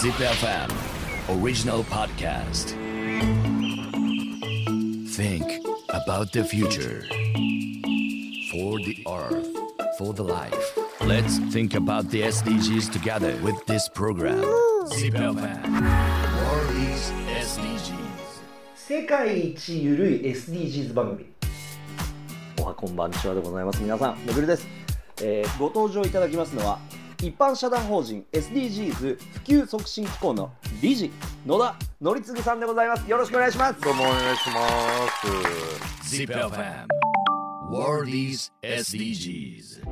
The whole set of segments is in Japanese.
Zip FM original podcast. Think about the future. For the earth, for the life. Let's think about the SDGs together with this program. Zip FM World is SDGs. 世界一ゆるい SDGs 番組おはこんばんちはでございます皆さんめぐるです、えーご登場いただきますのは一般社団法人 SDGs 普及促進機構の理事野田則次さんでございます。よろしくお願いします。どうもお願いします。Zip FM World is SDGs.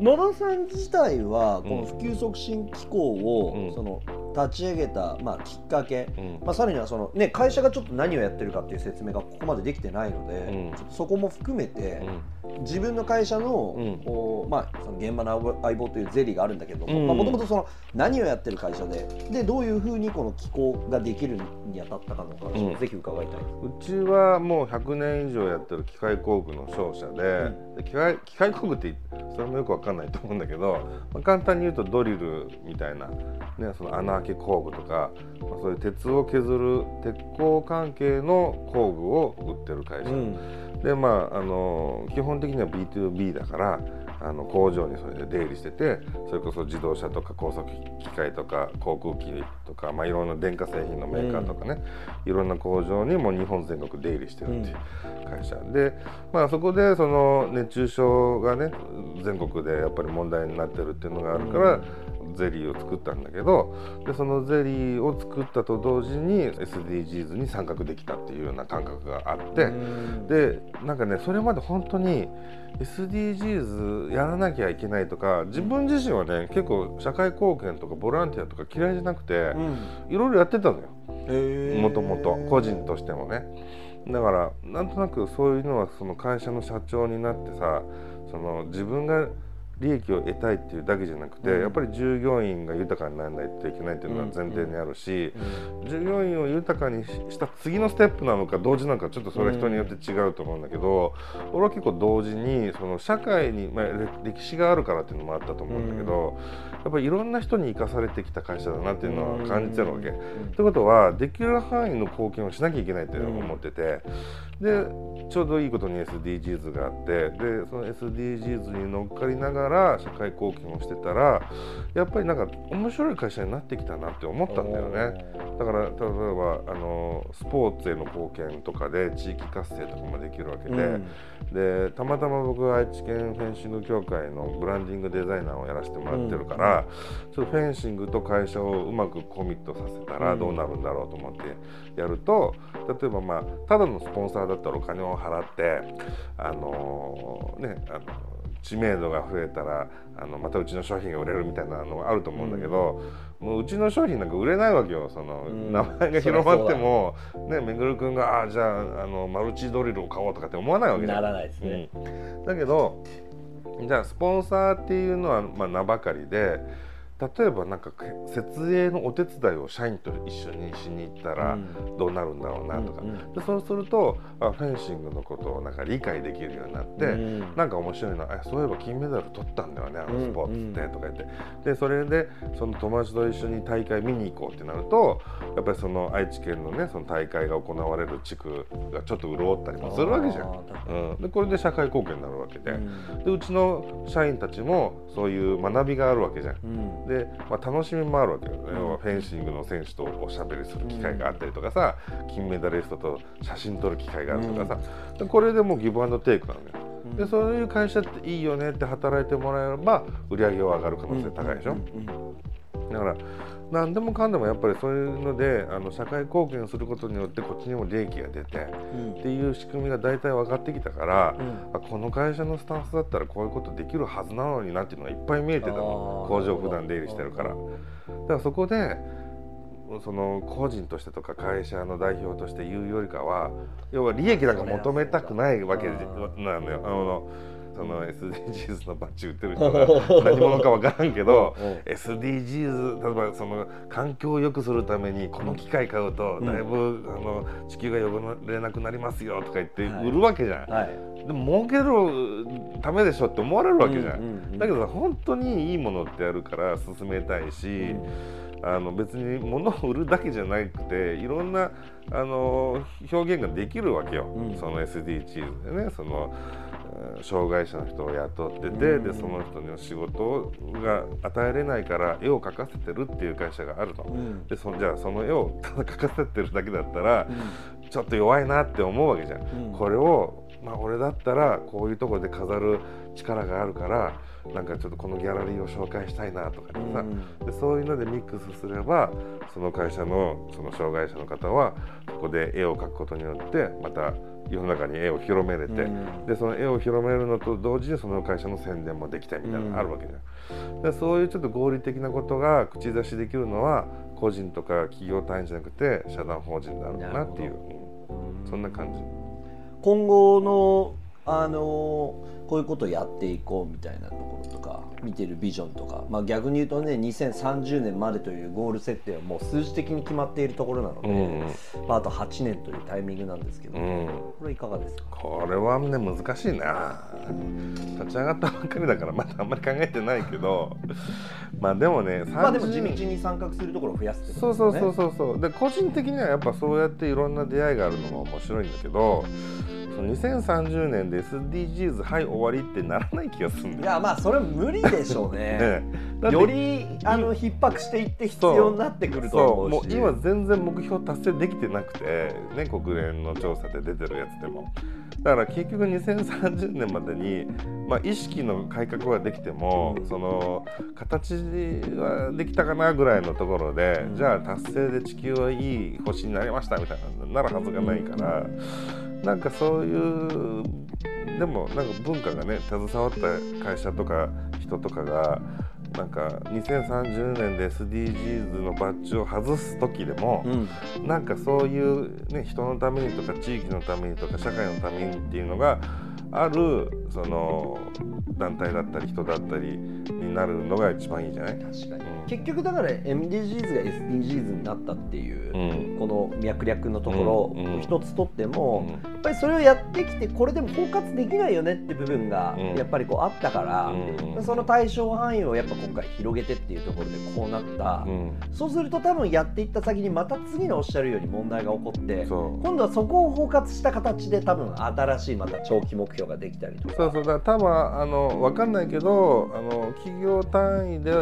野田さん自体はこの普及促進機構を、うん。その立ち上げた、まあ、きっかけ、うん。まあ、さらにはその、ね、会社がちょっと何をやってるかっていう説明がここまでできてないので、うん。そこも含めて、うん。自分の会社の,、うん。こうまあ、その現場の相棒というゼリーがあるんだけどうん。もともとその何をやってる会社ででどういうふうにこの機構ができるにあたったかのか、うん。ぜひ伺いたい。うちはもう100年以上やってる機械工具の商社で,、で機械機械工具ってそれもよくわかんないと思うんだけど、まあ、簡単に言うとドリルみたいな、ね、その穴開け工具とか、まあ、そういう鉄を削る鉄鋼関係の工具を売ってる会社、でまああの基本的には B2B だからあの工場にそれで出入りしててそれこそ自動車とか高速機械とか航空機とか、まあ、いろんな電化製品のメーカーとかね、いろんな工場にも日本全国出入りしてるっていう会社、で、まあ、そこでその熱中症がね全国でやっぱり問題になってるっていうのがあるから、ゼリーを作ったんだけどでそのゼリーを作ったと同時に SDGs に参画できたっていうような感覚があって。でなんかねそれまで本当に SDGs やらなきゃいけないとか自分自身はね結構社会貢献とかボランティアとか嫌いじゃなくていろいろやってたのよ。もともと個人としてもね。だからなんとなくそういうのはその会社の社長になってさその自分が利益を得たいっていうだけじゃなくて、うん。やっぱり従業員が豊かにならないといけないっていうのは前提にあるし、従業員を豊かにした次のステップなのか同時なのかちょっとそれは人によって違うと思うんだけど、俺は結構同時にその社会に、まあ、れ歴史があるからっていうのもあったと思うんだけど、やっぱりいろんな人に生かされてきた会社だなっていうのは感じてるわけ。ってことはできる範囲の貢献をしなきゃいけないって思ってて、でちょうどいいことに SDGs があってでその SDGs に乗っかりながら社会貢献をしてたらやっぱりなんか面白い会社になってきたなって思ったんだよね。だから例えばあのスポーツへの貢献とかで地域活性とかもできるわけで、でたまたま僕は愛知県フェンシング協会のブランディングデザイナーをやらせてもらってるから、ちょっとフェンシングと会社をうまくコミットさせたらどうなるんだろうと思ってやると例えばまあただのスポンサーだったらお金を払ってあのねあの知名度が増えたらあのまたうちの商品が売れるみたいなのがあると思うんだけど、もううちの商品なんか売れないわけよ。その、うん。名前が広まっても、ね、めぐるくんが「ああじゃああのマルチドリルを買おう」とかって思わないわけじゃん。ならないですね。うん。だけどじゃあスポンサーっていうのはまあ名ばかりで例えばなんか設営のお手伝いを社員と一緒にしに行ったらどうなるんだろうなとか、うんうんでそうするとあフェンシングのことをなんか理解できるようになって、うんなんか面白いなあそういえば金メダル取ったんだよねあのスポーツって、うんとか言って。でそれでその友達と一緒に大会見に行こうってなるとやっぱりその愛知県のねその大会が行われる地区がちょっと潤ったりもするわけじゃん。うん、でこれで社会貢献になるわけで,、うん。でうちの社員たちもそういう学びがあるわけじゃん。うんで、まあ、楽しみもあるわけよね、フェンシングの選手とおしゃべりする機会があったりとかさ、金メダリストと写真撮る機会があるとかさ、でこれでもうギブアンドテイクなのよ。でそういう会社っていいよねって働いてもらえれば売り上げは上がる可能性高いでしょ、だから何でもかんでもやっぱりそういうのであの社会貢献することによってこっちにも利益が出てうん。っていう仕組みが大体分かってきたから、うん。あこの会社のスタンスだったらこういうことできるはずなのになっていうのがいっぱい見えてたの。工場普段出入りしてるから。だからそこでその個人としてとか会社の代表として言うよりかは要は利益なんか求めたくないわけなのよ。あのその SDGs のバッジ売ってる人が 何者か分からんけど SDGs 例えばその環境を良くするためにこの機械買うとだいぶ、あの地球が汚れなくなりますよとか言って売るわけじゃん。はい。でも儲けるためでしょって思われるわけじゃん。だけどさ本当にいいものってやるから進めたいし、あの別に物を売るだけじゃなくていろんなあの表現ができるわけよ、うん。その SDGs でねそのうん障害者の人を雇ってて、うん。でその人の仕事が与えれないから絵を描かせてるっていう会社があるの。うん。でそじゃあその絵をた だ描かせてるだけだったら、ちょっと弱いなって思うわけじゃん。うん。これを、まあ、俺だったらこういうところで飾る力があるからなんかちょっとこのギャラリーを紹介したいなとかでさ、でそういうのでミックスすればその会社のその障害者の方はここで絵を描くことによってまた世の中に絵を広めれて、うんでその絵を広めるのと同時にその会社の宣伝もできたみたいなのがあるわけじゃん。でそういうちょっと合理的なことが口出しできるのは個人とか企業単位じゃなくて社団法人なのかなっていう、うんそんな感じ。今後のあのこういうことをやっていこうみたいなところとか見てるビジョンとか、まあ、逆に言うとね2030年までというゴール設定はもう数字的に決まっているところなので、うん。まあ、あと8年というタイミングなんですけど、うん。これいかがですか？これはね難しいな。立ち上がったばっかりだからまだあんまり考えてないけどまあでもねまあでも地30道に参画するところを増やすってこそうとですよね。そうそうそうそうで個人的にはやっぱそうやっていろんな出会いがあるのも面白いんだけどその2030年で SDGs はい終わりってならない気がするんいだよ。やまあそれは無理でしょうね。ねよりあの逼迫していって必要になってくると思うし。もう今全然目標達成できてなくてね国連の調査で出てるやつでも。だから結局2030年までに、まあ、意識の改革はできてもその形はできたかなぐらいのところで、うん。じゃあ達成で地球はいい星になりましたみたいななるはずがないから、なんかそういうでもなんか文化がね携わった会社とか人とかがなんか2030年で SDGs のバッジを外す時でも、うん。なんかそういう、ね、人のためにとか地域のためにとか社会のためにっていうのがあるその団体だったり人だったりになるのが一番いいじゃない、確かに、うん。結局だから MDGs が SDGs になったっていう、うん。この脈絡のところ一つとっても、うん。やっぱりそれをやってきてこれでも包括できないよねって部分がうん。やっぱりこうあったから、うん。その対象範囲をやっぱ今回広げてっていうところでこうなった、うん。そうすると多分やっていった先にまた次のおっしゃるように問題が起こって今度はそこを包括した形で多分新しいまた長期目標ができたりとかそうそうだ多分あの分かんないけどあの企業単位で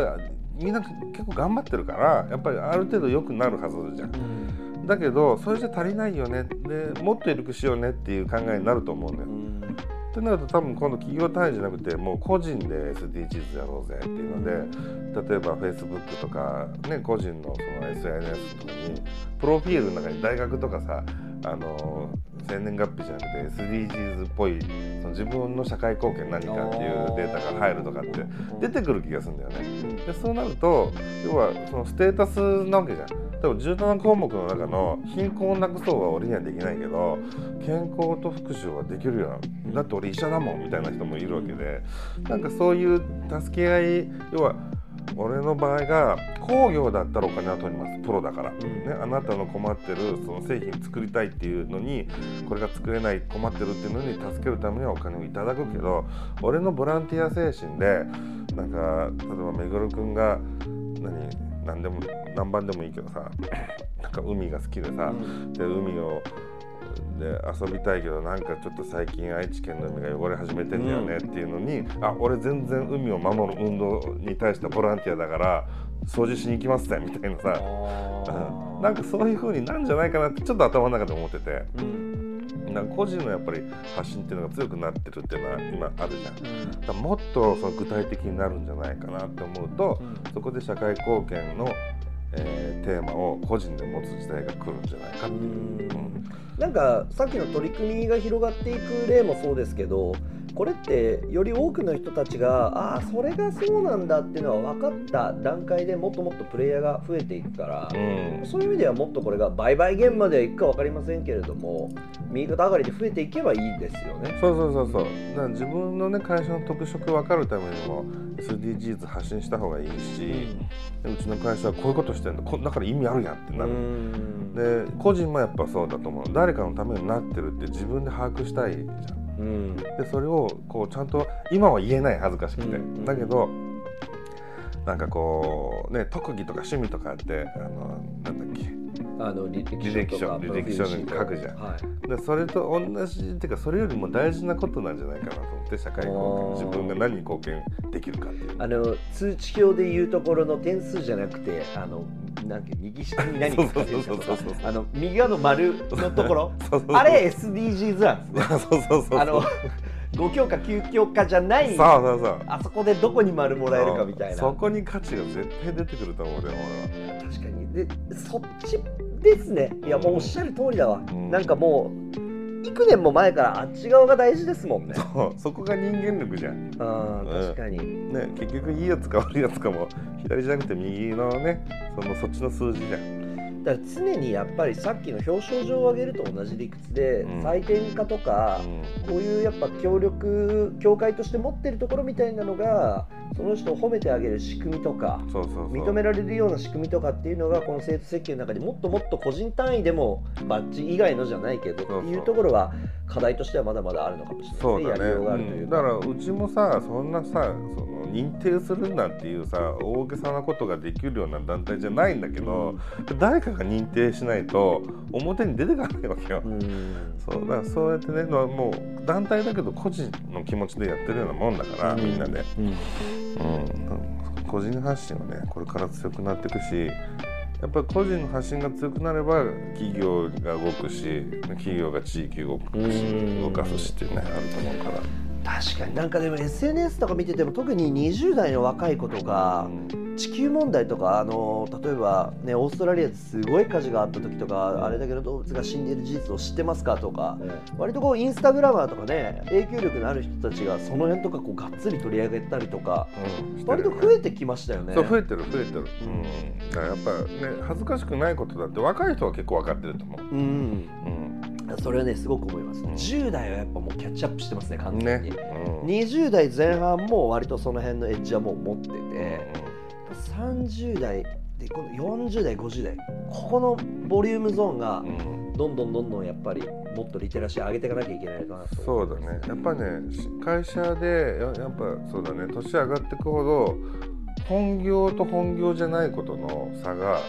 みんな結構頑張ってるからやっぱりある程度良くなるはずじゃん。うんだけどそれじゃ足りないよねでもっと緩くしようねっていう考えになると思うんだよ。うんってなると多分今度企業単位じゃなくてもう個人で SDGs やろうぜっていうので例えば Facebook とか、ね、個人のその SNS とかにプロフィールの中に大学とかさあの生年月日じゃなくて SDGs っぽいその自分の社会貢献何かっていうデータが入るとかって出てくる気がするんだよね。でそうなると要はそのステータスなわけじゃん。多分17項目の中の貧困をなくそうは俺にはできないけど健康と福祉はできるよだって俺医者だもんみたいな人もいるわけでなんかそういう助け合い要は俺の場合が工業だったらお金は取ります。プロだから、ね、あなたの困ってるその製品作りたいっていうのにこれが作れない困ってるっていうのに助けるためにはお金をいただくけど俺のボランティア精神でなんか例えばめぐるくんが何何でも何番でもいいけどさなんか海が好きでさ、で海をで遊びたいけどなんかちょっと最近愛知県の海が汚れ始めてんだよねっていうのに、あ俺全然海を守る運動に対してボランティアだから掃除しに行きますぜみたいなさ、うん。なんかそういう風になんじゃないかなってちょっと頭の中で思ってて。なんか個人のやっぱり発信っていうのが強くなってるっていうのは今あるじゃん。だもっとその具体的になるんじゃないかなって思うと、そこで社会貢献の、えーテーマを個人で持つ時代が来るんじゃないかっていう。うんなんかさっきの取り組みが広がっていく例もそうですけどこれってより多くの人たちがああーそれがそうなんだっていうのは分かった段階でもっともっとプレイヤーが増えていくから、うん。そういう意味ではもっとこれが売買現場ではいくか分かりませんけれども右肩上がりで増えていけばいいですよね。そうそうそうそう。だから自分のね会社の特色分かるためにも SDGs 発信した方がいいし、でうちの会社はこういうことしてんだこだから意味あるやんってなる、うん。で個人もやっぱそうだと思う。誰かのためになってるって自分で把握したいじゃんうん。でそれをこうちゃんと今は言えない恥ずかしくて、うん。だけどなんかこうね特技とか趣味とかあってあのなんだっけ？あの履履歴書履歴書に書くじゃん。はい。でそれと同じっていうかそれよりも大事なことなんじゃないかなと思って社会貢献自分が何に貢献できるかっていう。あの通知表でいうところの点数じゃなくてあのなんか右下に何か書いてるあの右側の丸のところ。あれ SDGs なんですね。そうそうそうあの5教科9教科じゃないそうそうそう。あそこでどこに丸もらえるかみたいな。そこに価値が絶対出てくると思うで俺は。確かに。でそっちですね。いやもうおっしゃる通りだわ、うん。なんかもう幾年も前からあっち側が大事ですもんね。そうそこが人間力じゃん。あー確かに、ね結局いいやつか悪いやつかも左じゃなくて右のねそのそっちの数字じゃんだから常にやっぱりさっきの表彰状を上げると同じ理屈で、うん。採点化とか、うこういうやっぱ協力協会として持ってるところみたいなのがその人を褒めてあげる仕組みとかんそうそうそう。認められるような仕組みとかっていうのがこの生徒設計の中でもっともっと個人単位でもバッジ以外のじゃないけどっていうところは課題としてはまだまだあるのかもしれないそうだね、やりようがあるというか。うん。だからうちもさそんなさその認定するなっていうさ大げさなことができるような団体じゃないんだけど、誰かが認定しないと表に出てかないわけよ、うん。そうだからそうやってねまあもう団体だけど個人の気持ちでやってるようなもんだから、みんなで、うん。うん、個人発信はねこれから強くなっていくしやっぱり個人の発信が強くなれば企業が動くし企業が地域動くしうん。動かすしっていうねあると思うから。確かに。なんかでも SNS とか見てても特に20代の若い子とか地球問題とかあの例えばねオーストラリアですごい火事があった時とかあれだけの動物が死んでいる事実を知ってますかとか割とこうインスタグラマーとかね影響力のある人たちがその辺とかこうがっつり取り上げたりとかうん。割と増えてきましたよね。そう増えてる増えてる、うん、だからやっぱね恥ずかしくないことだって若い人は結構分かってると思う、うん。うん、それはねすごく思います、うん。10代はやっぱもうキャッチアップしてますね完全に、ね、うん。20代前半も割とその辺のエッジはもう持ってて、30代でこの40代50代ここのボリュームゾーンがうん。うんどんどんどんどんやっぱりもっとリテラシー上げていかなきゃいけないかなとそうだね。やっぱねし会社でややっぱそうだね年上がっていくほど本業と本業じゃないことの差が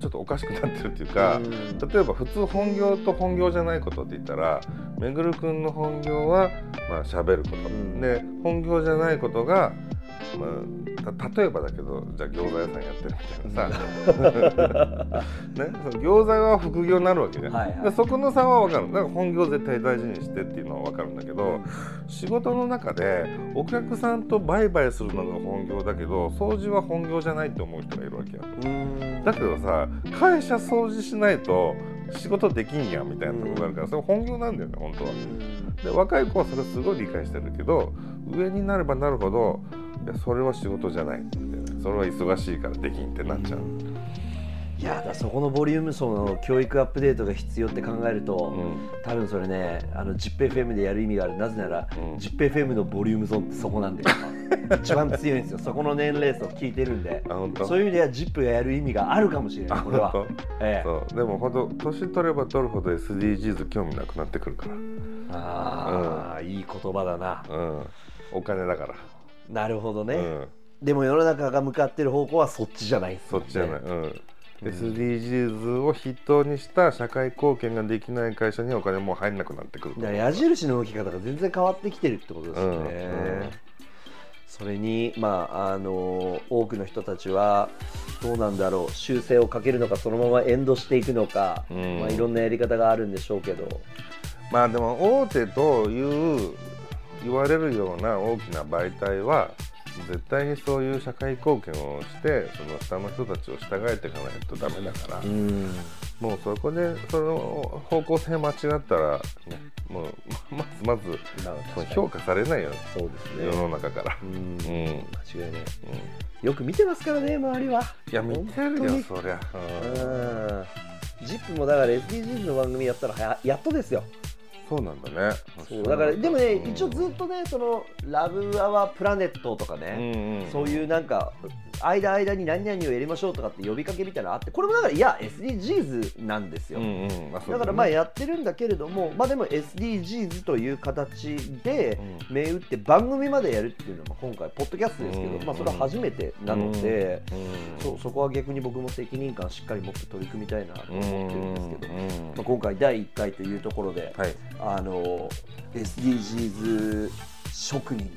ちょっとおかしくなってるっていうか、うん。例えば普通本業と本業じゃないことって言ったらめぐるくんの本業はまあ喋ること、ん。で本業じゃないことが、まあ、た例えばだけどじゃあ餃子屋さんやってるみたいなさ、ね、その餃子は副業になるわけじゃん、はいはい。でそこの差は分かるだから本業絶対大事にしてっていうのは分かるんだけど仕事の中でお客さんと売買するのが本業だけど掃除は本業じゃないって思う人がいるわけよ。うん。だけどさ会社掃除しないと仕事できんやんみたいなところがあるからそれ本業なんだよね本当は。で若い子はそれすごい理解してるけど上になればなるほどいやそれは仕事じゃないそれは忙しいからできんってなっちゃう。いやそこのボリューム層の教育アップデートが必要って考えると、うん。多分それねあの ZIPFM でやる意味がある。なぜなら、うん。ZIPFM のボリュームゾーンってそこなんで一番強いんですよ。そこの年齢層聞いてるんで。そういう意味では ZIP がやる意味があるかもしれないこれは。本、ええ、そう。でも本当年取れば取るほど SDGs 興味なくなってくるから、ああ、いい言葉だな。うん、お金だから、なるほどね、うん、でも世の中が向かってる方向はそっちじゃないですそっちじゃない、うん、SDGs を筆頭にした社会貢献ができない会社にはお金もう入んなくなってくる矢印の動き方が全然変わってきてるってことですよね。うんうんそれに、まあ、あの多くの人たちはどうなんだろう。修正をかけるのかそのままエンドしていくのか、うん。まあ、いろんなやり方があるんでしょうけど、まあでも大手という言われるような大きな媒体は絶対にそういう社会貢献をしてその下の人たちを従えていかないとダメだから、うん。もうそこでその方向性間違ったら、ね、もうまずまず評価されないよそうですね。世の中から。うん。うん。間違いない。うん。よく見てますからね周りは。いや見てるよそりゃ、うん。ジップもだから SDGs の番組やったらややっとですよそうなんだね。そうだからでもねうん。一応ずっとねそのラブアワープラネットとかね、うんうん。そういうなんか間間に何々をやりましょうとかって呼びかけみたいなのあってこれもだからいや SDGs なんですよ、うんうん。まあだからまあやってるんだけれども、まあ、でも SDGs という形でう銘打って番組までやるっていうのは今回ポッドキャストですけど、うん。まあ、それは初めてなので、うん。そうそこは逆に僕も責任感しっかり持って取り組みたいなと思ってるんですけど、うん。まあ、今回第1回というところで、はい。あの SDGs 職人に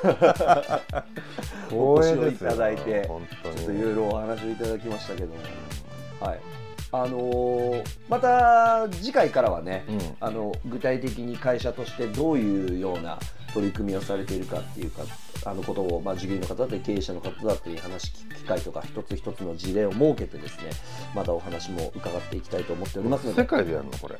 お越しをいただいてちょっといろいろお話をいただきましたけど。も、はい。あのーまた次回からはね、うん。あの具体的に会社としてどういうような取り組みをされているかっていうかあのことを、まあ、従業員の方だったり経営者の方だったり話聞く機会とか一つ一つの事例を設けてですねまたお話も伺っていきたいと思っておりますので。世界でやるのこれ、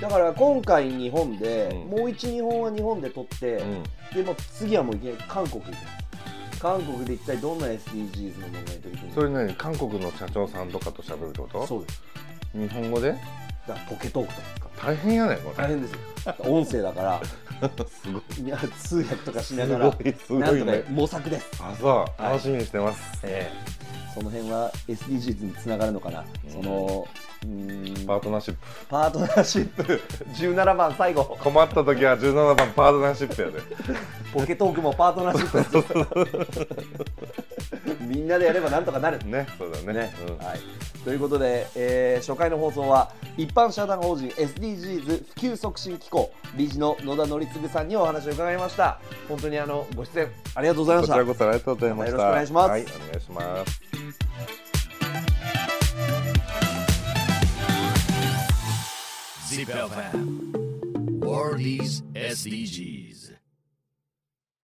だから今回日本で、うん。もう12本は日本で撮って、うん。でもう次はもういきなり韓国行きます韓国で一体どんな SDGs の問題に取り組むそれ何？韓国の社長さんとかと喋るってこと？そうです。日本語で？だポケトークとか大変やねこれ。大変ですよ。音声だから すごい。いや通訳とかしながらすごいすごいなんとねか模索です、あそうはい。楽しみにしてます、ええ。その辺は SDGs につながるのかな、うんそのうーん。パートナーシップ。パートナーシップ。17番最後。困った時は17番パートナーシップやで。ポケトークもパートナーシップ みんなでやればなんとかなる。ねそうだね。ね。うん。はい、ということで、えー初回の放送は一般社団法人 SDGs 普及促進機構理事の野田則次さんにお話を伺いました。本当にあのご出演ありがとうございました。こちらこそありがとうございました。よろしくお願いします。はいお願いします。Zip FM. World is SDGs.